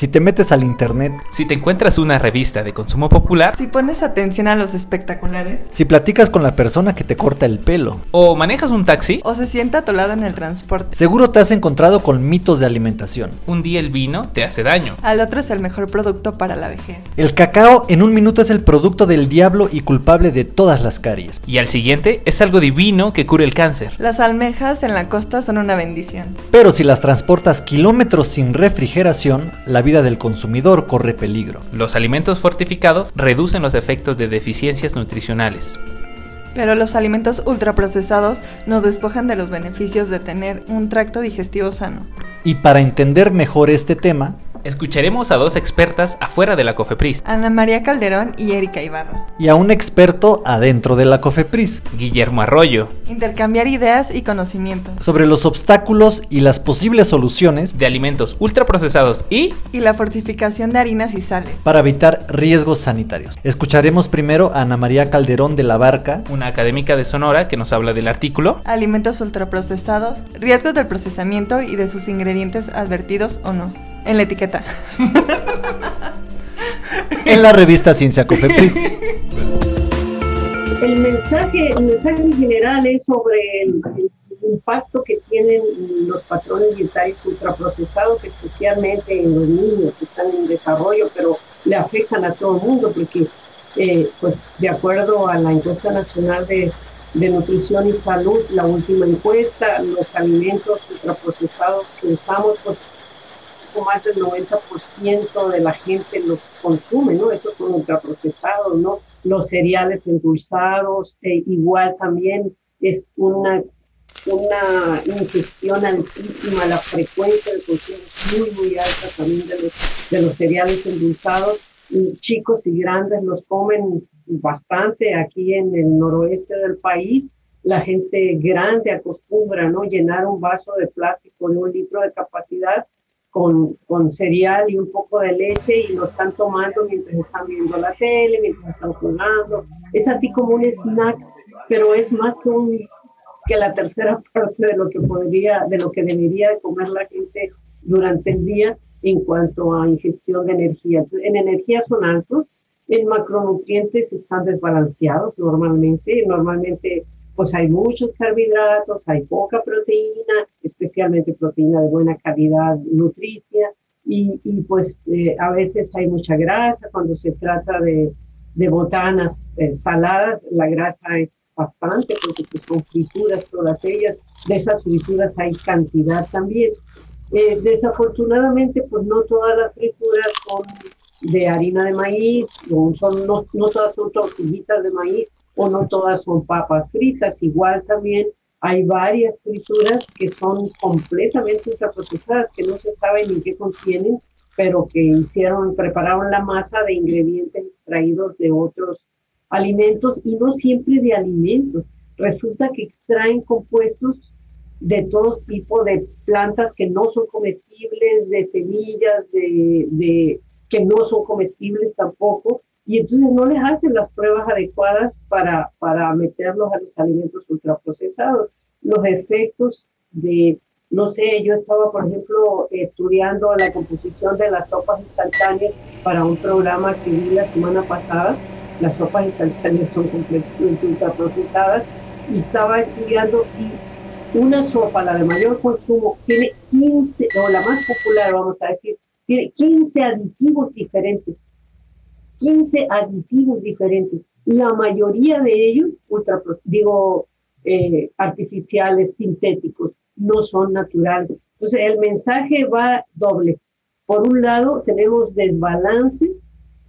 Si te metes al internet, Si te encuentras una revista de consumo popular Si pones atención a los espectaculares si platicas con la persona que te corta el pelo, o manejas un taxi, o se sienta atolado en el transporte, seguro te has encontrado con mitos de alimentación. un día el vino te hace daño. al otro es el mejor producto para la vejez. El cacao en un minuto es el producto del diablo y culpable de todas las caries. Y al siguiente es algo divino que cura el cáncer. Las almejas en la costa son una bendición. Pero si las transportas kilómetros sin refrigeración, la vida del consumidor corre peligro. Los alimentos fortificados reducen los efectos de deficiencias nutricionales. Pero los alimentos ultraprocesados nos despojan de los beneficios de tener un tracto digestivo sano. Y para entender mejor este tema, Escucharemos a dos expertas afuera de la COFEPRIS, Ana María Calderón y Erika Ibarra. y a un experto adentro de la COFEPRIS, Guillermo Arroyo, Intercambiar ideas y conocimientos. sobre los obstáculos y las posibles soluciones de alimentos ultraprocesados y Y la fortificación de harinas y sales. para evitar riesgos sanitarios. Escucharemos primero a Ana María Calderón de la Barca, una académica de Sonora que nos habla del artículo Alimentos ultraprocesados, riesgos del procesamiento y de sus ingredientes advertidos o no. En la etiqueta. en la revista Ciencia COFEPRIS. El mensaje, el mensaje en general es sobre el, el impacto que tienen los patrones dietarios ultraprocesados, especialmente en los niños que están en desarrollo, pero le afectan a todo el mundo porque, eh, pues, de acuerdo a la encuesta nacional de, de nutrición y salud, la última encuesta, los alimentos ultraprocesados que usamos, pues, más del 90% de la gente los consume, ¿no? Estos son ultraprocesados, ¿no? Los cereales endulzados, eh, igual también es una una ingestión altísima, la frecuencia de consumo es muy, muy alta también de los, de los cereales endulzados. Chicos y grandes los comen bastante aquí en el noroeste del país. La gente grande acostumbra, ¿no? Llenar un vaso de plástico de un litro de capacidad con, con cereal y un poco de leche y lo están tomando mientras están viendo la tele, mientras están jugando. Es así como un snack, pero es más que, la tercera parte de lo que podría, de lo que debería de comer la gente durante el día en cuanto a ingestión de energía. En energía son altos, en macronutrientes están desbalanceados normalmente, normalmente pues hay muchos carbohidratos, hay poca proteína, especialmente proteína de buena calidad nutricia, y, y pues eh, a veces hay mucha grasa cuando se trata de, de botanas eh, saladas, la grasa es bastante porque pues, son frituras todas ellas, de esas frituras hay cantidad también. Eh, desafortunadamente pues no todas las frituras son de harina de maíz, no, son, no, no todas son tortillitas de maíz, o no todas son papas fritas. Igual también hay varias frituras que son completamente ultraprocesadas, que no se sabe ni qué contienen, pero que hicieron, prepararon la masa de ingredientes extraídos de otros alimentos y no siempre de alimentos. Resulta que extraen compuestos de todo tipo de plantas que no son comestibles, de semillas, de, de que no son comestibles tampoco, y entonces no les hacen las pruebas adecuadas para, para meterlos a los alimentos ultraprocesados. Los efectos de, no sé, yo estaba, por ejemplo, estudiando la composición de las sopas instantáneas para un programa que vi la semana pasada. Las sopas instantáneas son completamente ultraprocesadas y estaba estudiando y una sopa, la de mayor consumo, tiene 15, o la más popular, vamos a decir, tiene 15 aditivos diferentes 15 aditivos diferentes. La mayoría de ellos, ultra, digo, eh, artificiales, sintéticos, no son naturales. Entonces, el mensaje va doble. Por un lado, tenemos desbalance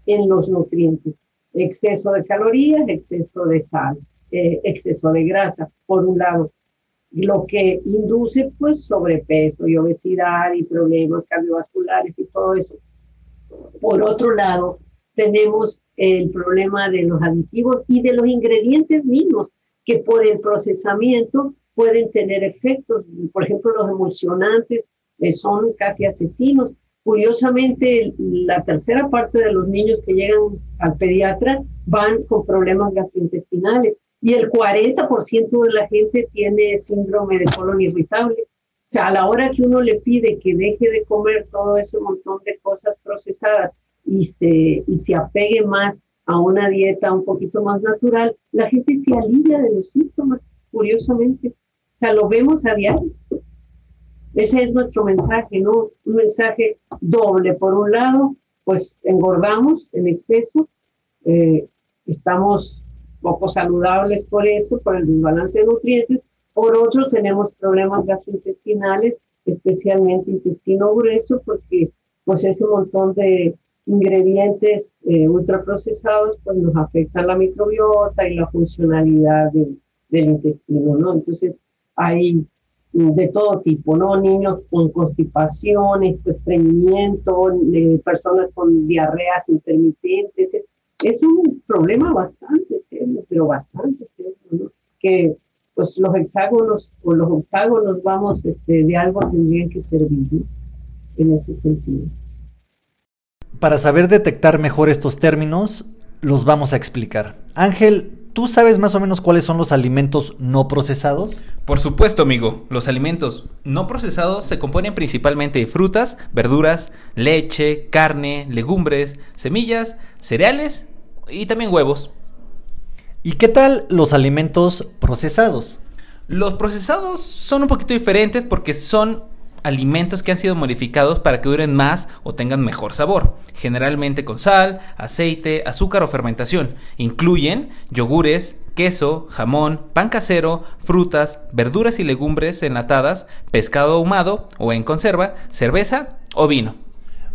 en los nutrientes, exceso de calorías, exceso de sal, eh, exceso de grasa, por un lado, lo que induce pues sobrepeso y obesidad y problemas cardiovasculares y todo eso. Por otro lado, tenemos el problema de los aditivos y de los ingredientes mismos, que por el procesamiento pueden tener efectos. Por ejemplo, los emulsionantes eh, son casi asesinos. Curiosamente, la tercera parte de los niños que llegan al pediatra van con problemas gastrointestinales y el 40% de la gente tiene síndrome de colon irritable. sea, a la hora que uno le pide que deje de comer todo ese montón de cosas procesadas y se, y se apegue más a una dieta un poquito más natural, la gente se alivia de los síntomas, curiosamente. O sea, lo vemos a diario. Ese es nuestro mensaje, ¿no? Un mensaje doble. Por un lado, pues engordamos en exceso, eh, estamos poco saludables por eso, por el desbalance de nutrientes. Por otro, tenemos problemas gastrointestinales, especialmente intestino grueso, porque pues ese montón de ingredientes eh, ultraprocesados pues nos afectan la microbiota y la funcionalidad del, intestino, ¿no? Entonces hay de todo tipo, ¿no? Niños con constipación, estreñimiento, personas con diarreas intermitentes. Es, un problema bastante serio, pero bastante serio, ¿no? Que pues los hexágonos o los octágonos, vamos, este, de algo tendrían que servir en ese sentido. Para saber detectar mejor estos términos, los vamos a explicar. Ángel, ¿tú sabes más o menos cuáles son los alimentos no procesados? Por supuesto, amigo. Los alimentos no procesados se componen principalmente de frutas, verduras, leche, carne, legumbres, semillas, cereales y también huevos. ¿Y qué tal los alimentos procesados? Los procesados son un poquito diferentes porque son alimentos que han sido modificados para que duren más o tengan mejor sabor, generalmente con sal, aceite, azúcar o fermentación. Incluyen yogures, queso, jamón, pan casero, frutas, verduras y legumbres enlatadas, pescado ahumado o en conserva, cerveza o vino.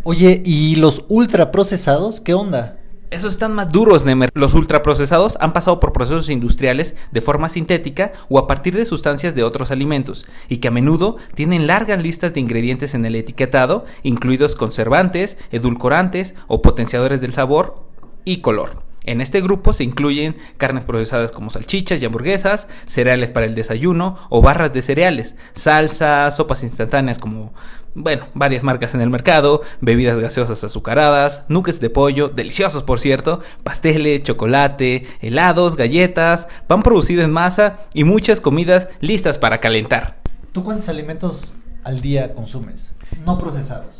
Oye, ¿y los ultraprocesados qué onda? Esos están más duros, Nemer. Los ultraprocesados han pasado por procesos industriales de forma sintética o a partir de sustancias de otros alimentos, y que a menudo tienen largas listas de ingredientes en el etiquetado, incluidos conservantes, edulcorantes o potenciadores del sabor y color. En este grupo se incluyen carnes procesadas como salchichas y hamburguesas, cereales para el desayuno o barras de cereales, salsas, sopas instantáneas como bueno, varias marcas en el mercado, bebidas gaseosas azucaradas, nuques de pollo, deliciosos por cierto, pasteles, chocolate, helados, galletas, pan producido en masa y muchas comidas listas para calentar. ¿Tú cuántos alimentos al día consumes? No procesados.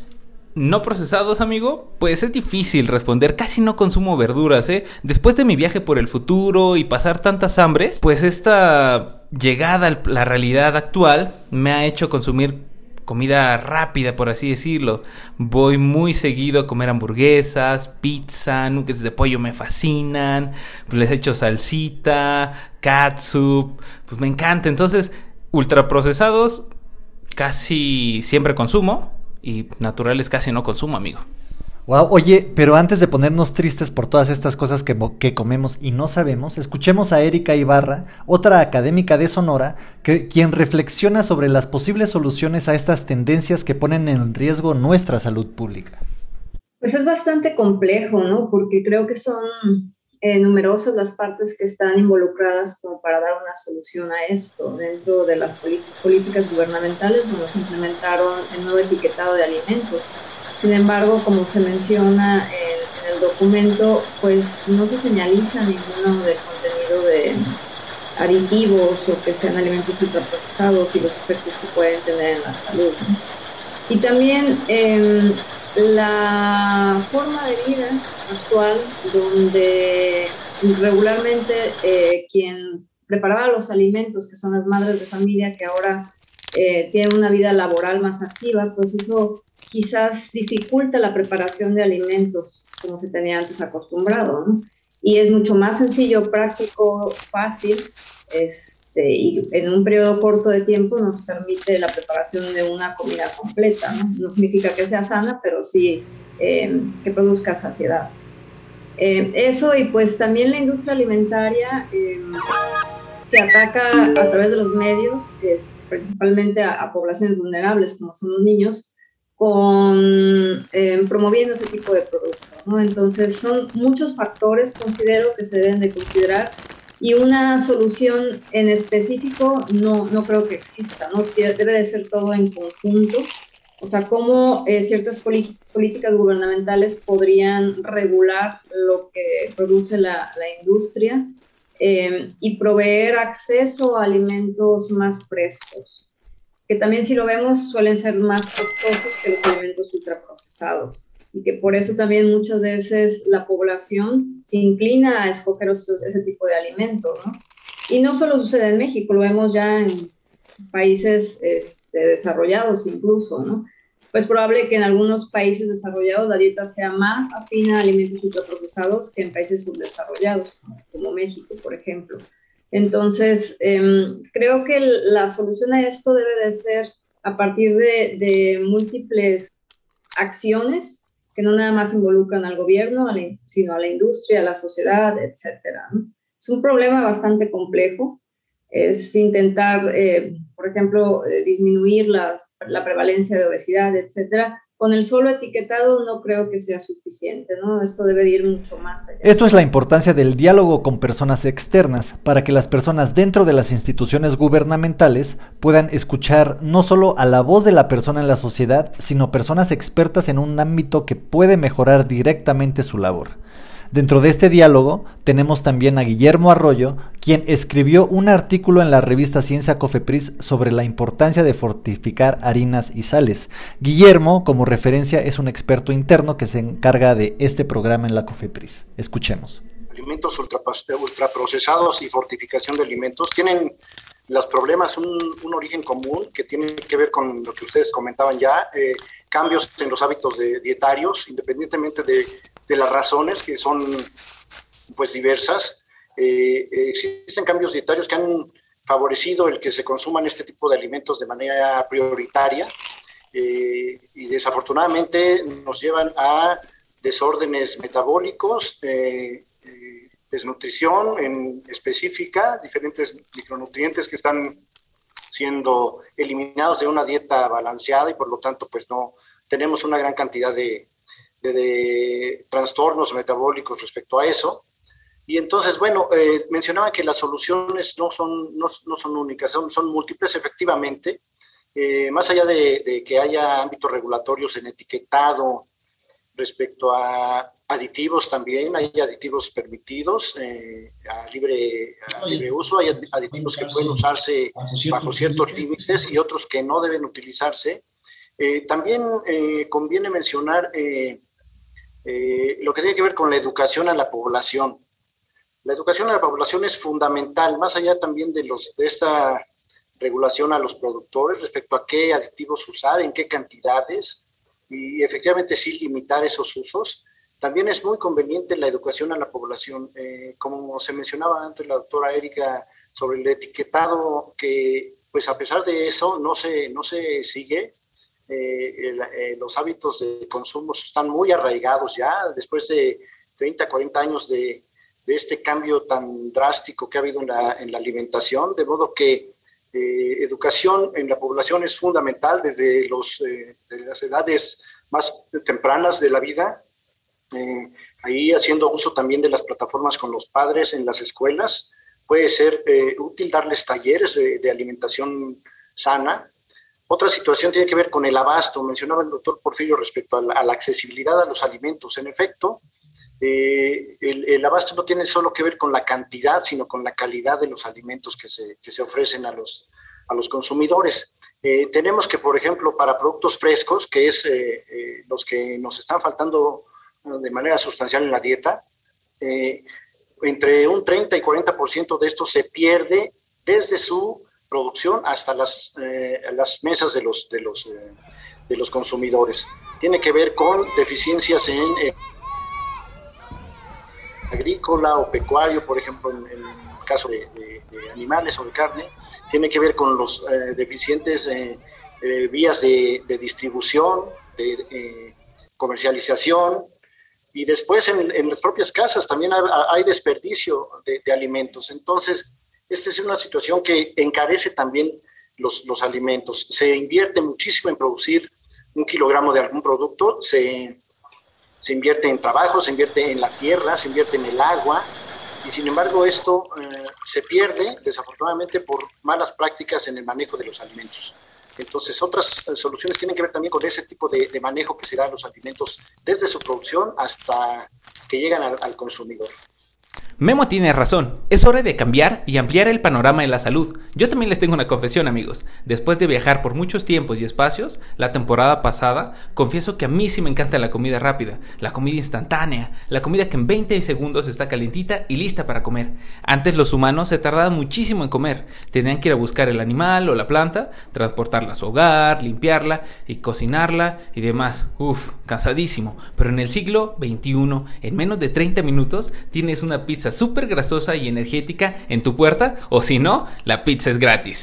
No procesados, amigo, pues es difícil responder. Casi no consumo verduras, ¿eh? Después de mi viaje por el futuro y pasar tantas hambres, pues esta llegada a la realidad actual me ha hecho consumir comida rápida, por así decirlo. Voy muy seguido a comer hamburguesas, pizza, nuggets de pollo me fascinan, pues les echo salsita, catsup, pues me encanta. Entonces, ultraprocesados casi siempre consumo y naturales casi no consumo, amigo. Wow, oye, pero antes de ponernos tristes por todas estas cosas que, comemos y no sabemos, escuchemos a Erika Ibarra, otra académica de Sonora, que, quien reflexiona sobre las posibles soluciones a estas tendencias que ponen en riesgo nuestra salud pública. Pues es bastante complejo, ¿no? Porque creo que son eh, numerosas las partes que están involucradas como para dar una solución a esto. Dentro de las políticas gubernamentales, se implementaron el nuevo etiquetado de alimentos sin embargo, como se menciona en, el documento, pues no se señaliza ninguno del contenido de aditivos o que sean alimentos ultraprocesados y los efectos que pueden tener en la salud. Y también eh, la forma de vida actual, donde regularmente eh, quien preparaba los alimentos, que son las madres de familia, que ahora eh, tienen una vida laboral más activa, pues eso quizás dificulta la preparación de alimentos como se tenía antes acostumbrado, ¿no? Y es mucho más sencillo, práctico, fácil, este, y en un periodo corto de tiempo nos permite la preparación de una comida completa, ¿no? No significa que sea sana, pero sí eh, que produzca saciedad. Eh, eso y pues también la industria alimentaria eh, se ataca a través de los medios, principalmente a poblaciones vulnerables como son los niños, con eh, promoviendo ese tipo de productos. Entonces son muchos factores, considero, que se deben de considerar y una solución en específico no, no creo que exista, ¿no? Debe de ser todo en conjunto. O sea, cómo eh, ciertas políticas gubernamentales podrían regular lo que produce la industria eh, y proveer acceso a alimentos más frescos que también si lo vemos suelen ser más costosos que los alimentos ultraprocesados y que por eso también muchas veces la población se inclina a escoger ese tipo de alimentos, ¿no? Y no solo sucede en México, lo vemos ya en países este, desarrollados incluso, ¿no? Pues probable que en algunos países desarrollados la dieta sea más afina a alimentos ultraprocesados que en países subdesarrollados, como México, por ejemplo. Entonces, em, creo que la solución a esto debe de ser a partir de, de múltiples acciones que no nada más involucran al gobierno, sino a la industria, a la sociedad, etcétera. Es un problema bastante complejo. Es intentar, eh, por ejemplo, eh, disminuir la, la prevalencia de obesidad, etcétera, con el solo etiquetado no creo que sea suficiente, ¿no? Esto debe ir mucho más allá. Esto es la importancia del diálogo con personas externas, para que las personas dentro de las instituciones gubernamentales puedan escuchar no solo a la voz de la persona en la sociedad, sino personas expertas en un ámbito que puede mejorar directamente su labor. Dentro de este diálogo tenemos también a Guillermo Arroyo, quien escribió un artículo en la revista Ciencia Cofepris sobre la importancia de fortificar harinas y sales. Guillermo, como referencia, es un experto interno que se encarga de este programa en la Cofepris. Escuchemos. Alimentos ultraprocesados y fortificación de alimentos tienen los problemas un, un, origen común que tiene que ver con lo que ustedes comentaban ya, eh, cambios en los hábitos de, dietarios, independientemente de, de, las razones que son pues diversas. Eh, existen cambios dietarios que han favorecido el que se consuman este tipo de alimentos de manera prioritaria eh, y desafortunadamente nos llevan a desórdenes metabólicos, eh, desnutrición en específica, diferentes micronutrientes que están siendo eliminados de una dieta balanceada y por lo tanto pues no tenemos una gran cantidad de, de, trastornos metabólicos respecto a eso. Y entonces, bueno, eh, mencionaba que las soluciones no son, no, no son únicas, son, son múltiples efectivamente. Eh, más allá de, de, que haya ámbitos regulatorios en etiquetado respecto a aditivos también, hay aditivos permitidos eh, a, libre, libre uso, hay aditivos que pueden usarse bajo ciertos límites y otros que no deben utilizarse. Eh, también eh, conviene mencionar lo que tiene que ver con la educación a la población. La educación a la población es fundamental, más allá también de, los, de esta regulación a los productores respecto a qué aditivos usar, en qué cantidades, y efectivamente sí limitar esos usos también es muy conveniente la educación a la población. Eh, como se mencionaba antes la doctora Erika sobre el etiquetado, que pues a pesar de eso no se, no se sigue, eh, eh, los hábitos de consumo están muy arraigados ya, después de 30, 40 años de, de este cambio tan drástico que ha habido en la, en la alimentación, de modo que educación en la población es fundamental desde, los, desde las edades más tempranas de la vida eh, ahí haciendo uso también de las plataformas con los padres en las escuelas. Puede ser eh, útil darles talleres de, alimentación sana. Otra situación tiene que ver con el abasto. Mencionaba el doctor Porfirio respecto a la, accesibilidad a los alimentos. En efecto, eh, el, abasto no tiene solo que ver con la cantidad, sino con la calidad de los alimentos que se, ofrecen a los, a los consumidores. tenemos que, por ejemplo, para productos frescos, que es los que nos están faltando de manera sustancial en la dieta. Eh, entre un 30 y 40% de esto se pierde desde su producción hasta las, eh, las mesas de los, de, los, eh, de los consumidores. Tiene que ver con deficiencias en agrícola o pecuario, por ejemplo, en, el caso de, animales o de carne. Tiene que ver con los deficientes vías de, de distribución, de comercialización, y después en, las propias casas también hay, desperdicio de, alimentos. Entonces, esta es una situación que encarece también los, alimentos. Se invierte muchísimo en producir un kilogramo de algún producto, se, se invierte en trabajo, se invierte en la tierra, se invierte en el agua, y sin embargo esto eh, se pierde desafortunadamente por malas prácticas en el manejo de los alimentos. Entonces, otras eh, soluciones tienen que ver también con ese tipo de, manejo que se da a los alimentos desde su producción hasta que llegan al, consumidor. Memo tiene razón, es hora de cambiar y ampliar el panorama de la salud. Yo también les tengo una confesión amigos, después de viajar por muchos tiempos y espacios, la temporada pasada, confieso que a mí sí me encanta la comida rápida, la comida instantánea, la comida que en 20 segundos está calentita y lista para comer. Antes los humanos se tardaban muchísimo en comer, tenían que ir a buscar el animal o la planta, transportarla a su hogar, limpiarla y cocinarla y demás. Uf, cansadísimo, pero en el siglo XXI, en menos de 30 minutos, tienes una pizza súper grasosa y energética en tu puerta o si no, la pizza es gratis.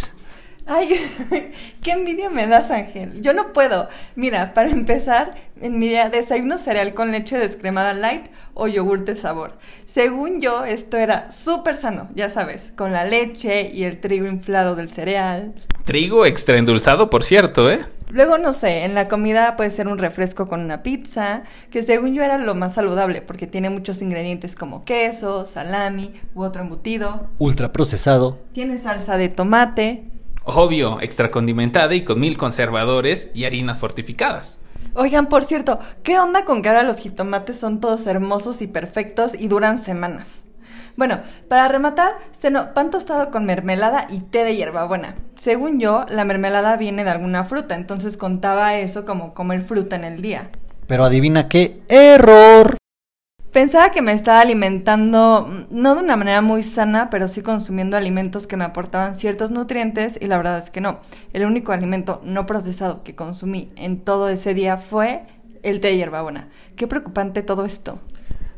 Ay, qué envidia me das, Ángel. Yo no puedo. Mira, para empezar, en mi desayuno cereal con leche descremada light o yogur de sabor. Según yo, esto era súper sano, ya sabes, con la leche y el trigo inflado del cereal. Trigo extra endulzado, por cierto, ¿eh? Luego, no sé, en la comida puede ser un refresco con una pizza, que según yo era lo más saludable, porque tiene muchos ingredientes como queso, salami u otro embutido. Ultraprocesado. Tiene salsa de tomate. Obvio, extra condimentada y con mil conservadores y harinas fortificadas. Oigan, por cierto, ¿qué onda con que ahora los jitomates son todos hermosos y perfectos y duran semanas? Bueno, para rematar, seno, pan tostado con mermelada y té de hierbabuena. Según yo, la mermelada viene de alguna fruta, entonces contaba eso como comer fruta en el día. Pero adivina qué, error. Pensaba que me estaba alimentando, mm, no de una manera muy sana, pero sí consumiendo alimentos que me aportaban ciertos nutrientes y la verdad es que no. El único alimento no procesado que consumí en todo ese día fue el té de hierbabuena. Qué preocupante todo esto.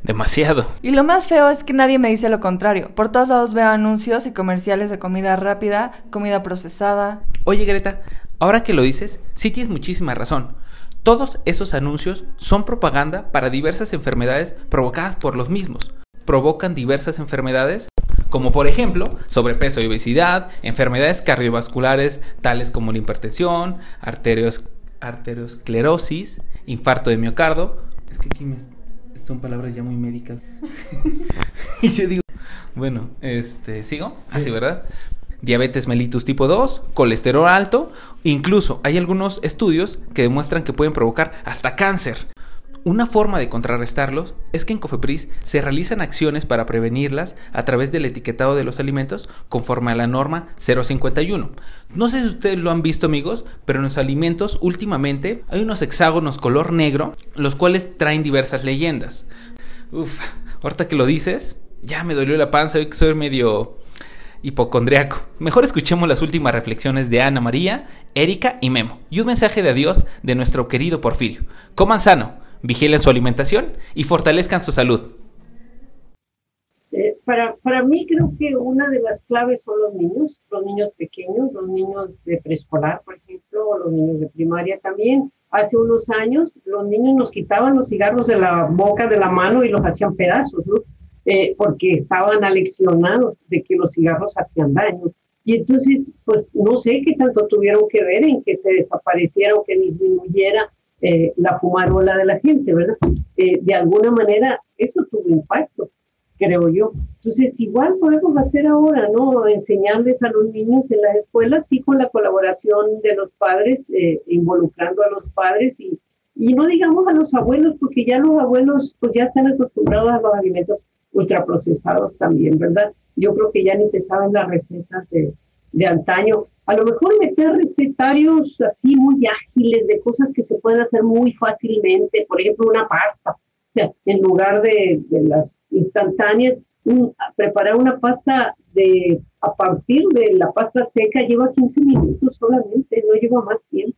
Demasiado. Y lo más feo es que nadie me dice lo contrario. Por todos lados veo anuncios y comerciales de comida rápida, comida procesada. Oye, Greta, ahora que lo dices, sí tienes muchísima razón. Todos esos anuncios son propaganda para diversas enfermedades provocadas por los mismos. Provocan diversas enfermedades como por ejemplo sobrepeso y obesidad, enfermedades cardiovasculares tales como la hipertensión, arterios, arteriosclerosis, infarto de miocardio. Es que aquí me son palabras ya muy médicas. y yo digo, bueno, este, ¿sigo? Así, ¿verdad? Diabetes mellitus tipo 2, colesterol alto, incluso hay algunos estudios que demuestran que pueden provocar hasta cáncer. Una forma de contrarrestarlos es que en Cofepris se realizan acciones para prevenirlas a través del etiquetado de los alimentos conforme a la norma 051. No sé si ustedes lo han visto amigos, pero en los alimentos últimamente hay unos hexágonos color negro, los cuales traen diversas leyendas. Uf, ahorita que lo dices, ya me dolió la panza, hoy que soy medio hipocondriaco. Mejor escuchemos las últimas reflexiones de Ana María, Erika y Memo, y un mensaje de adiós de nuestro querido Porfirio. Coman sano vigilen su alimentación y fortalezcan su salud. Eh, para, para mí creo que una de las claves son los niños, los niños pequeños, los niños de preescolar, por ejemplo, o los niños de primaria también. Hace unos años los niños nos quitaban los cigarros de la boca, de la mano y los hacían pedazos, ¿no? Eh, porque estaban aleccionados de que los cigarros hacían daño. Y entonces, pues no sé qué tanto tuvieron que ver en que se desapareciera o que disminuyera eh, la fumarola de la gente, ¿verdad? Eh, de alguna manera eso tuvo impacto, creo yo. Entonces, igual podemos hacer ahora, ¿no? Enseñarles a los niños en las escuelas, sí, con la colaboración de los padres, eh, involucrando a los padres y, y no digamos a los abuelos, porque ya los abuelos pues ya están acostumbrados a los alimentos ultraprocesados también, ¿verdad? Yo creo que ya ni se saben las recetas de, antaño a lo mejor meter recetarios así muy ágiles de cosas que se pueden hacer muy fácilmente, por ejemplo una pasta, o sea, en lugar de, las instantáneas, preparar una pasta de a partir de la pasta seca lleva 15 minutos solamente, no lleva más tiempo.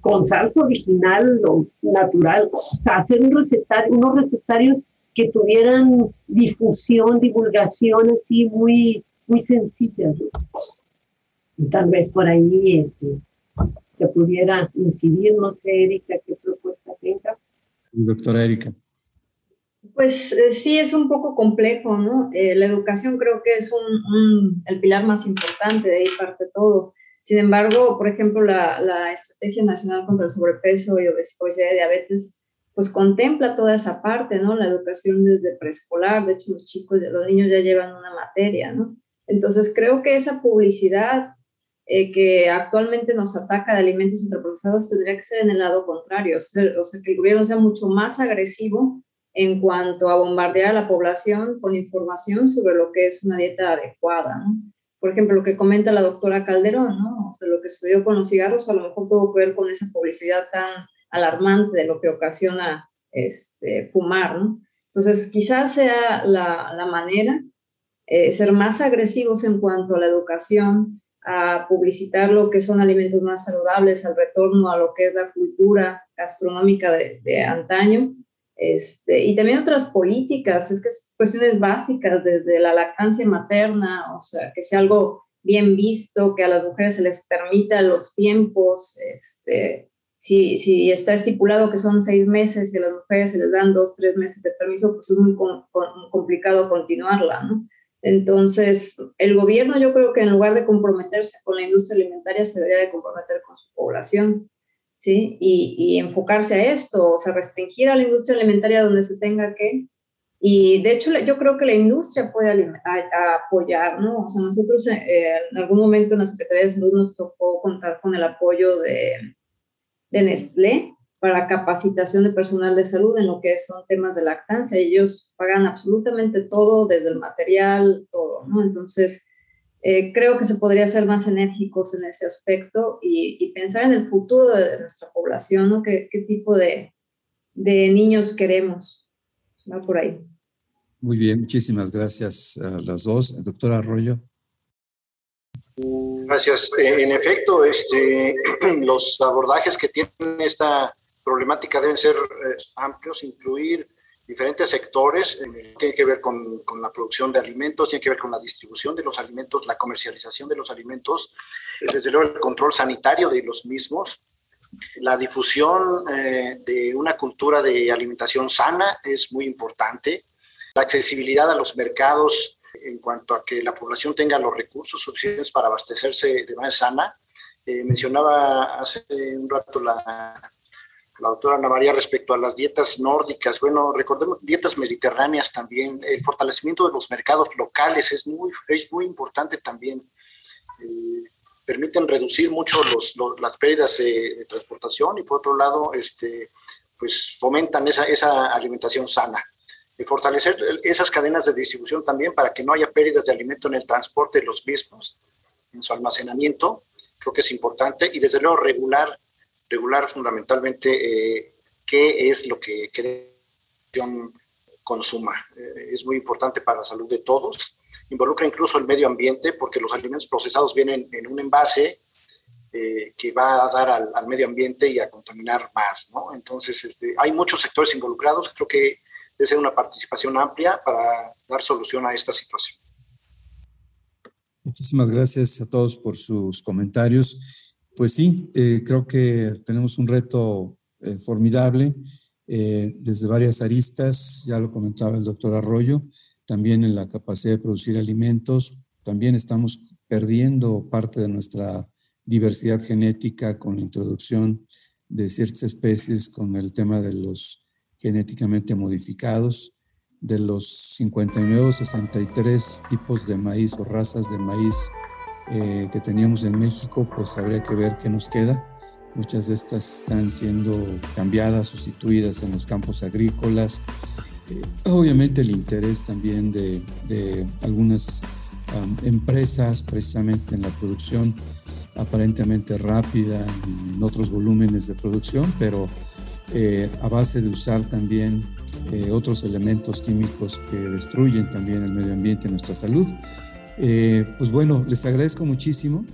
Con salsa original o natural, o sea, hacer un recetario, unos recetarios que tuvieran difusión, divulgación así muy muy sencillas tal vez por ahí este, se pudiera incidir, no sé, Erika, qué propuesta tenga. Doctora Erika. Pues eh, sí, es un poco complejo, ¿no? Eh, la educación creo que es un, el pilar más importante, de ahí parte todo. Sin embargo, por ejemplo, la, la Estrategia Nacional contra el Sobrepeso y Obesidad y Diabetes, pues contempla toda esa parte, ¿no? La educación desde preescolar, de hecho los chicos, los niños ya llevan una materia, ¿no? Entonces creo que esa publicidad eh, que actualmente nos ataca de alimentos ultraprocesados tendría que ser en el lado contrario, o sea, que el gobierno sea mucho más agresivo en cuanto a bombardear a la población con información sobre lo que es una dieta adecuada. ¿no? Por ejemplo, lo que comenta la doctora Calderón, ¿no? lo que sucedió con los cigarros a lo mejor tuvo que ver con esa publicidad tan alarmante de lo que ocasiona este, fumar. ¿no? Entonces, quizás sea la, la manera eh, ser más agresivos en cuanto a la educación, a publicitar lo que son alimentos más saludables, al retorno a lo que es la cultura gastronómica de, de antaño, este, y también otras políticas, es que cuestiones básicas, desde la lactancia materna, o sea, que sea algo bien visto, que a las mujeres se les permita los tiempos, este, si, si está estipulado que son seis meses y a las mujeres se les dan dos, tres meses de permiso, pues es muy complicado continuarla, ¿no? Entonces, el gobierno yo creo que en lugar de comprometerse con la industria alimentaria, se debería de comprometer con su población, ¿sí? Y, y enfocarse a esto, o sea, restringir a la industria alimentaria donde se tenga que. Y de hecho, yo creo que la industria puede apoyar, ¿no? O sea, nosotros eh, en algún momento en la Secretaría de Salud nos tocó contar con el apoyo de, de Nestlé para capacitación de personal de salud en lo que son temas de lactancia. Ellos pagan absolutamente todo, desde el material, todo, ¿no? Entonces, eh, creo que se podría ser más enérgicos en ese aspecto y, pensar en el futuro de nuestra población, ¿no? ¿Qué, qué tipo de, de niños queremos? Va por ahí. Muy bien, muchísimas gracias a las dos. Doctora Arroyo. Gracias. Eh, en efecto, este, los abordajes que tiene esta problemática deben ser eh, amplios, incluir diferentes sectores, eh, tiene que ver con, con, la producción de alimentos, tiene que ver con la distribución de los alimentos, la comercialización de los alimentos, desde luego el control sanitario de los mismos, la difusión eh, de una cultura de alimentación sana es muy importante, la accesibilidad a los mercados en cuanto a que la población tenga los recursos suficientes para abastecerse de manera sana. Eh, mencionaba hace un rato la la doctora Ana María respecto a las dietas nórdicas. Bueno, recordemos dietas mediterráneas también. El fortalecimiento de los mercados locales es muy, es muy importante también. Eh, permiten reducir mucho los, las pérdidas de, transportación y por otro lado, este, pues fomentan esa, esa alimentación sana. Y fortalecer esas cadenas de distribución también para que no haya pérdidas de alimento en el transporte de los mismos, en su almacenamiento, creo que es importante. Y desde luego regular regular fundamentalmente eh, qué es lo que creación consuma. Eh, es muy importante para la salud de todos. Involucra incluso el medio ambiente porque los alimentos procesados vienen en un envase eh, que va a dar al, medio ambiente y a contaminar más. ¿no? Entonces, este, hay muchos sectores involucrados. Creo que debe ser una participación amplia para dar solución a esta situación. Muchísimas gracias a todos por sus comentarios. Pues sí, eh, creo que tenemos un reto eh, formidable eh, desde varias aristas, ya lo comentaba el doctor Arroyo, también en la capacidad de producir alimentos, también estamos perdiendo parte de nuestra diversidad genética con la introducción de ciertas especies, con el tema de los genéticamente modificados, de los 59 o 63 tipos de maíz o razas de maíz eh, que teníamos en México, pues habría que ver qué nos queda. Muchas de estas están siendo cambiadas, sustituidas en los campos agrícolas. Eh, obviamente el interés también de algunas empresas precisamente en la producción aparentemente rápida, en otros volúmenes de producción, pero eh, a base de usar también otros elementos químicos que destruyen también el medio ambiente y nuestra salud. Eh, pues bueno, les agradezco muchísimo